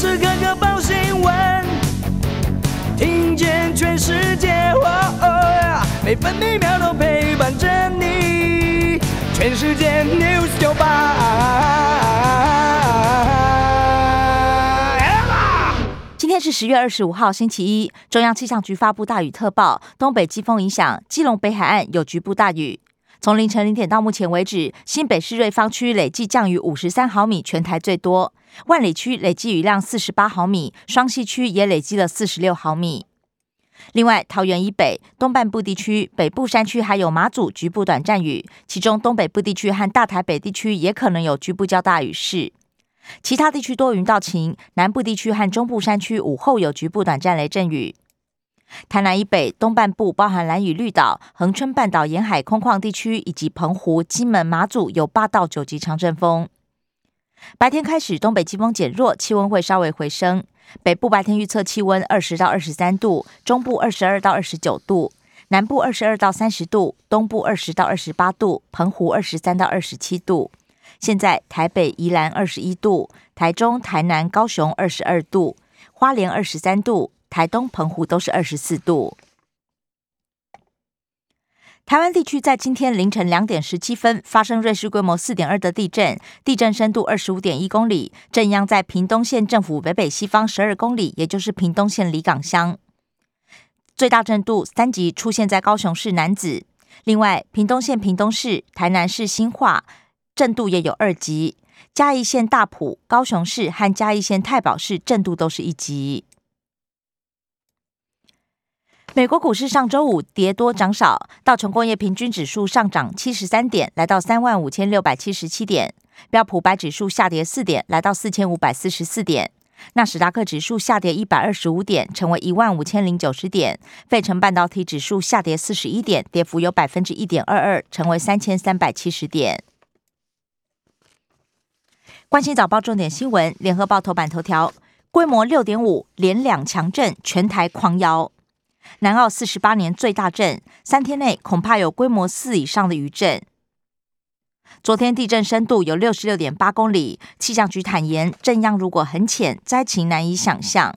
时刻刻报新闻，听见全世界，每分每秒都陪伴着你。全世界 news 九八。今天是十月二十五号，星期一。中央气象局发布大雨特报，东北季风影响，基隆北海岸有局部大雨。从凌晨零点到目前为止，新北市瑞芳区累计降雨五十三毫米，全台最多；万里区累计雨量四十八毫米，双溪区也累积了四十六毫米。另外，桃园以北、东半部地区、北部山区还有马祖局部短暂雨，其中东北部地区和大台北地区也可能有局部较大雨势。其他地区多云到晴，南部地区和中部山区午后有局部短暂雷阵雨。台南以北、东半部包含蓝屿绿岛、恒春半岛沿海空旷地区，以及澎湖、金门、马祖有八到九级强阵风。白天开始，东北季风减弱，气温会稍微回升。北部白天预测气温二十到二十三度，中部二十二到二十九度，南部二十二到三十度，东部二十到二十八度，澎湖二十三到二十七度。现在台北、宜兰二十一度，台中、台南、高雄二十二度，花莲二十三度。台东、澎湖都是二十四度。台湾地区在今天凌晨两点十七分发生瑞士规模四点二的地震，地震深度二十五点一公里，震央在屏东县政府北北西方十二公里，也就是屏东县里港乡。最大震度三级出现在高雄市南子，另外屏东县屏东市、台南市新化震度也有二级，嘉义县大埔、高雄市和嘉义县太保市震度都是一级。美国股市上周五跌多涨少，道琼工业平均指数上涨七十三点，来到三万五千六百七十七点；标普白指数下跌四点，来到四千五百四十四点；纳斯达克指数下跌一百二十五点，成为一万五千零九十点；费城半导体指数下跌四十一点，跌幅有百分之一点二二，成为三千三百七十点。关心早报重点新闻，联合报头版头条：规模六点五连两强震，全台狂摇。南澳四十八年最大震，三天内恐怕有规模四以上的余震。昨天地震深度有六十六点八公里，气象局坦言，震央如果很浅，灾情难以想象。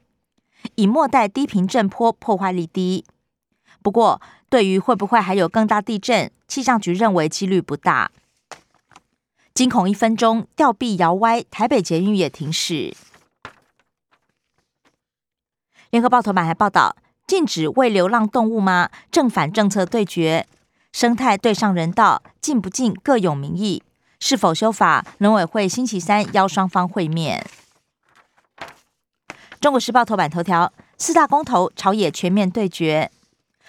以末代低频震波破坏力低，不过对于会不会还有更大地震，气象局认为几率不大。惊恐一分钟，吊臂摇歪，台北捷运也停驶。联合报头版还报道。禁止喂流浪动物吗？正反政策对决，生态对上人道，禁不禁各有民意。是否修法？农委会星期三邀双方会面。中国时报头版头条：四大公投朝野全面对决，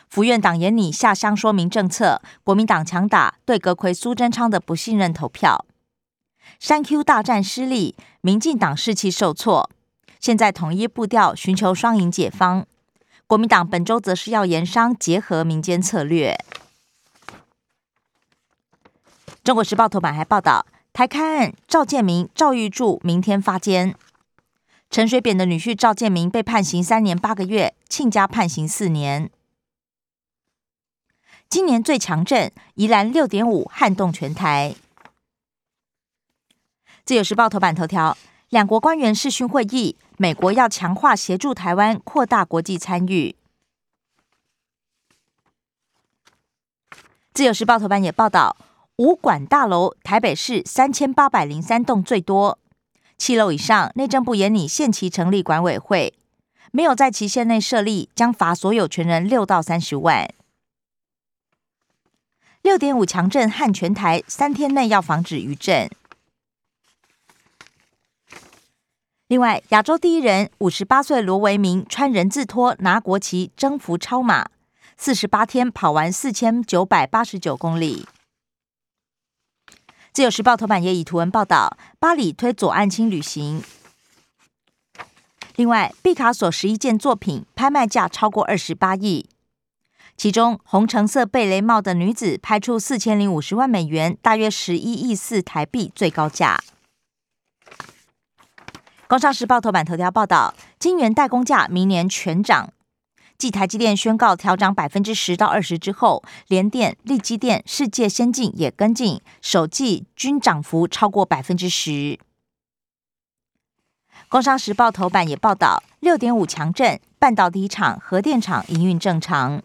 府院党言拟下乡说明政策，国民党强打对阁魁苏贞昌的不信任投票。三 Q 大战失利，民进党士气受挫，现在统一步调，寻求双赢解方。国民党本周则是要盐商结合民间策略。中国时报头版还报道，台开案赵建明、赵玉柱明天发监。陈水扁的女婿赵建明被判刑三年八个月，亲家判刑四年。今年最强震，宜兰六点五撼动全台。自由时报头版头条。两国官员视讯会议，美国要强化协助台湾扩大国际参与。自由时报头版也报道，五管大楼台北市三千八百零三栋最多，七楼以上内政部严拟限期成立管委会，没有在期限内设立，将罚所有权人六到三十万。六点五强震撼全台，三天内要防止余震。另外，亚洲第一人五十八岁罗维明穿人字拖拿国旗征服超马，四十八天跑完四千九百八十九公里。自由时报头版也以图文报道，巴黎推左岸轻旅行。另外，毕卡索十一件作品拍卖价超过二十八亿，其中红橙色贝雷帽的女子拍出四千零五十万美元，大约十一亿四台币最高价。工商时报头版头条报道，晶圆代工价明年全涨。继台积电宣告调涨百分之十到二十之后，联电、力积电、世界先进也跟进，首季均涨幅超过百分之十。工商时报头版也报道，六点五强震，半导体厂、核电厂营运正常。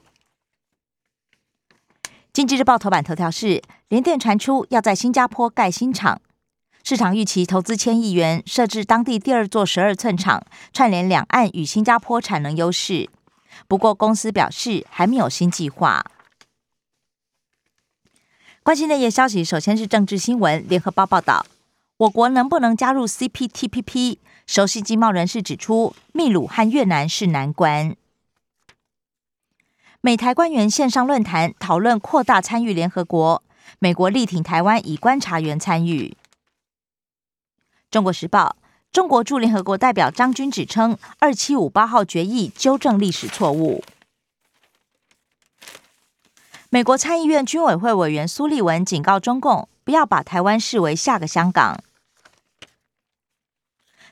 经济日报头版头条是，联电传出要在新加坡盖新厂，市场预期投资千亿元，设置当地第二座十二寸厂，串联两岸与新加坡产能优势。不过公司表示还没有新计划。关心内页消息，首先是政治新闻。联合报报道，我国能不能加入 CPTPP？熟悉经贸人士指出，秘鲁和越南是难关。美台官员线上论坛讨论扩大参与联合国，美国力挺台湾以观察员参与。中国时报，中国驻联合国代表张军指称，二七五八号决议纠正历史错误。美国参议院军委会委员苏利文警告中共，不要把台湾视为下个香港。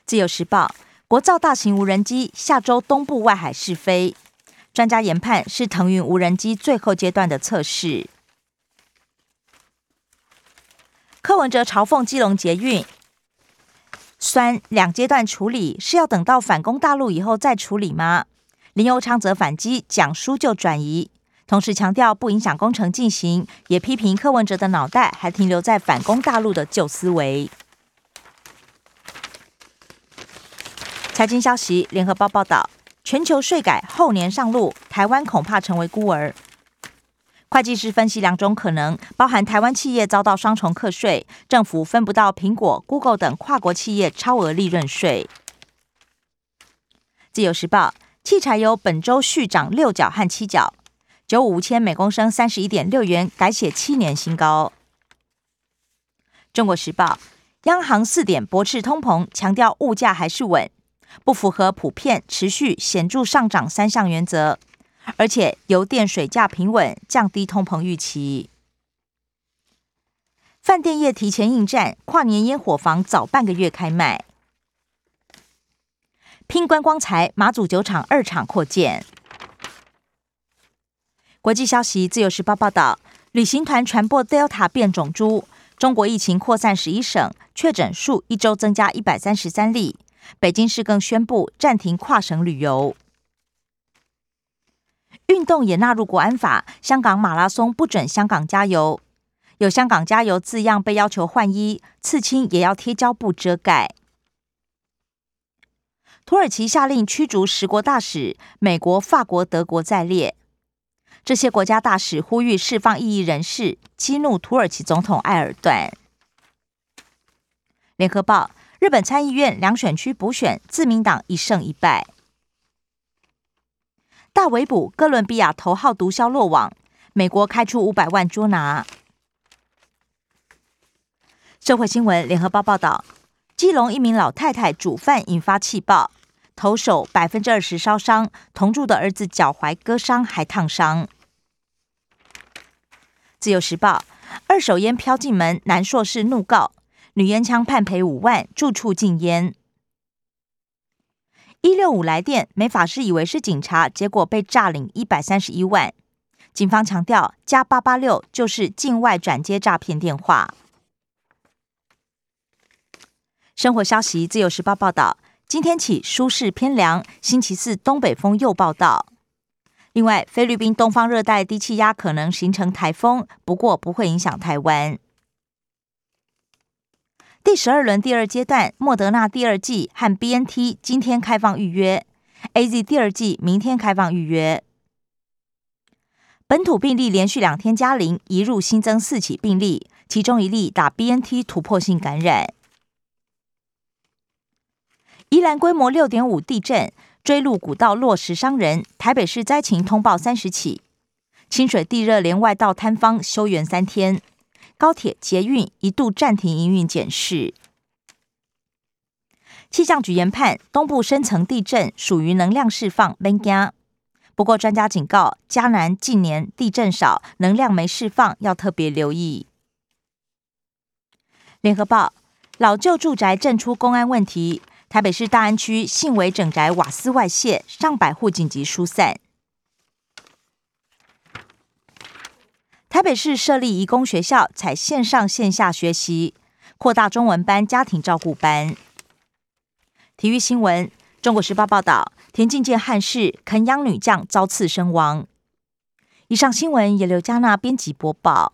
自由时报，国造大型无人机下周东部外海试飞，专家研判是腾云无人机最后阶段的测试。柯文哲嘲讽基隆捷运，酸两阶段处理是要等到反攻大陆以后再处理吗？林佑昌则反击讲书就转移，同时强调不影响工程进行，也批评柯文哲的脑袋还停留在反攻大陆的旧思维。财经消息，联合报报道，全球税改后年上路，台湾恐怕成为孤儿。会计师分析两种可能，包含台湾企业遭到双重课税，政府分不到苹果、Google 等跨国企业超额利润税。自由时报，汽柴油本周续涨六角和七角，九五千每公升三十一点六元，改写七年新高。中国时报，央行四点驳斥通膨，强调物价还是稳。不符合普遍持续显著上涨三项原则，而且油电水价平稳，降低通膨预期。饭店业提前应战，跨年烟火房早半个月开卖。拼观光财，马祖酒厂二厂扩建。国际消息，自由时报报道，旅行团传播 Delta 变种株，中国疫情扩散十一省，确诊数一周增加一百三十三例。北京市更宣布暂停跨省旅游，运动也纳入国安法。香港马拉松不准香港加油，有香港加油字样被要求换衣，刺青也要贴胶布遮盖。土耳其下令驱逐十国大使，美国、法国、德国在列。这些国家大使呼吁释放异议人士，激怒土耳其总统埃尔段。联合报。日本参议院两选区补选，自民党一胜一败。大围捕哥伦比亚头号毒枭落网，美国开出五百万捉拿。社会新闻，联合报报道：基隆一名老太太煮饭引发气爆，头手百分之二十烧伤，同住的儿子脚踝割伤还烫伤。自由时报：二手烟飘进门，男硕士怒告。女烟枪判赔五万，住处禁烟。一六五来电，美法师以为是警察，结果被诈领一百三十一万。警方强调，加八八六就是境外转接诈骗电话。生活消息，自由时报报道，今天起舒适偏凉，星期四东北风又报道。另外，菲律宾东方热带低气压可能形成台风，不过不会影响台湾。第十二轮第二阶段，莫德纳第二季和 B N T 今天开放预约，A Z 第二季明天开放预约。本土病例连续两天加零，一入新增四起病例，其中一例打 B N T 突破性感染。宜兰规模六点五地震，追路古道落石伤人，台北市灾情通报三十起。清水地热连外道坍方休园三天。高铁、捷运一度暂停营运检视。气象局研判，东部深层地震属于能量释放 b e 不过，专家警告，嘉南近年地震少，能量没释放，要特别留意。联合报：老旧住宅震出公安问题，台北市大安区信维整宅瓦斯外泄，上百户紧急疏散。台北市设立移工学校，采线上线下学习，扩大中文班、家庭照顾班。体育新闻：中国时报报道，田径界憾事，肯央女将遭刺身亡。以上新闻由刘嘉娜编辑播报。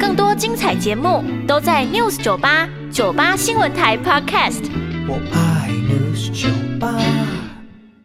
更多精彩节目都在 News 九八九八新闻台 Podcast。我爱 News 酒吧。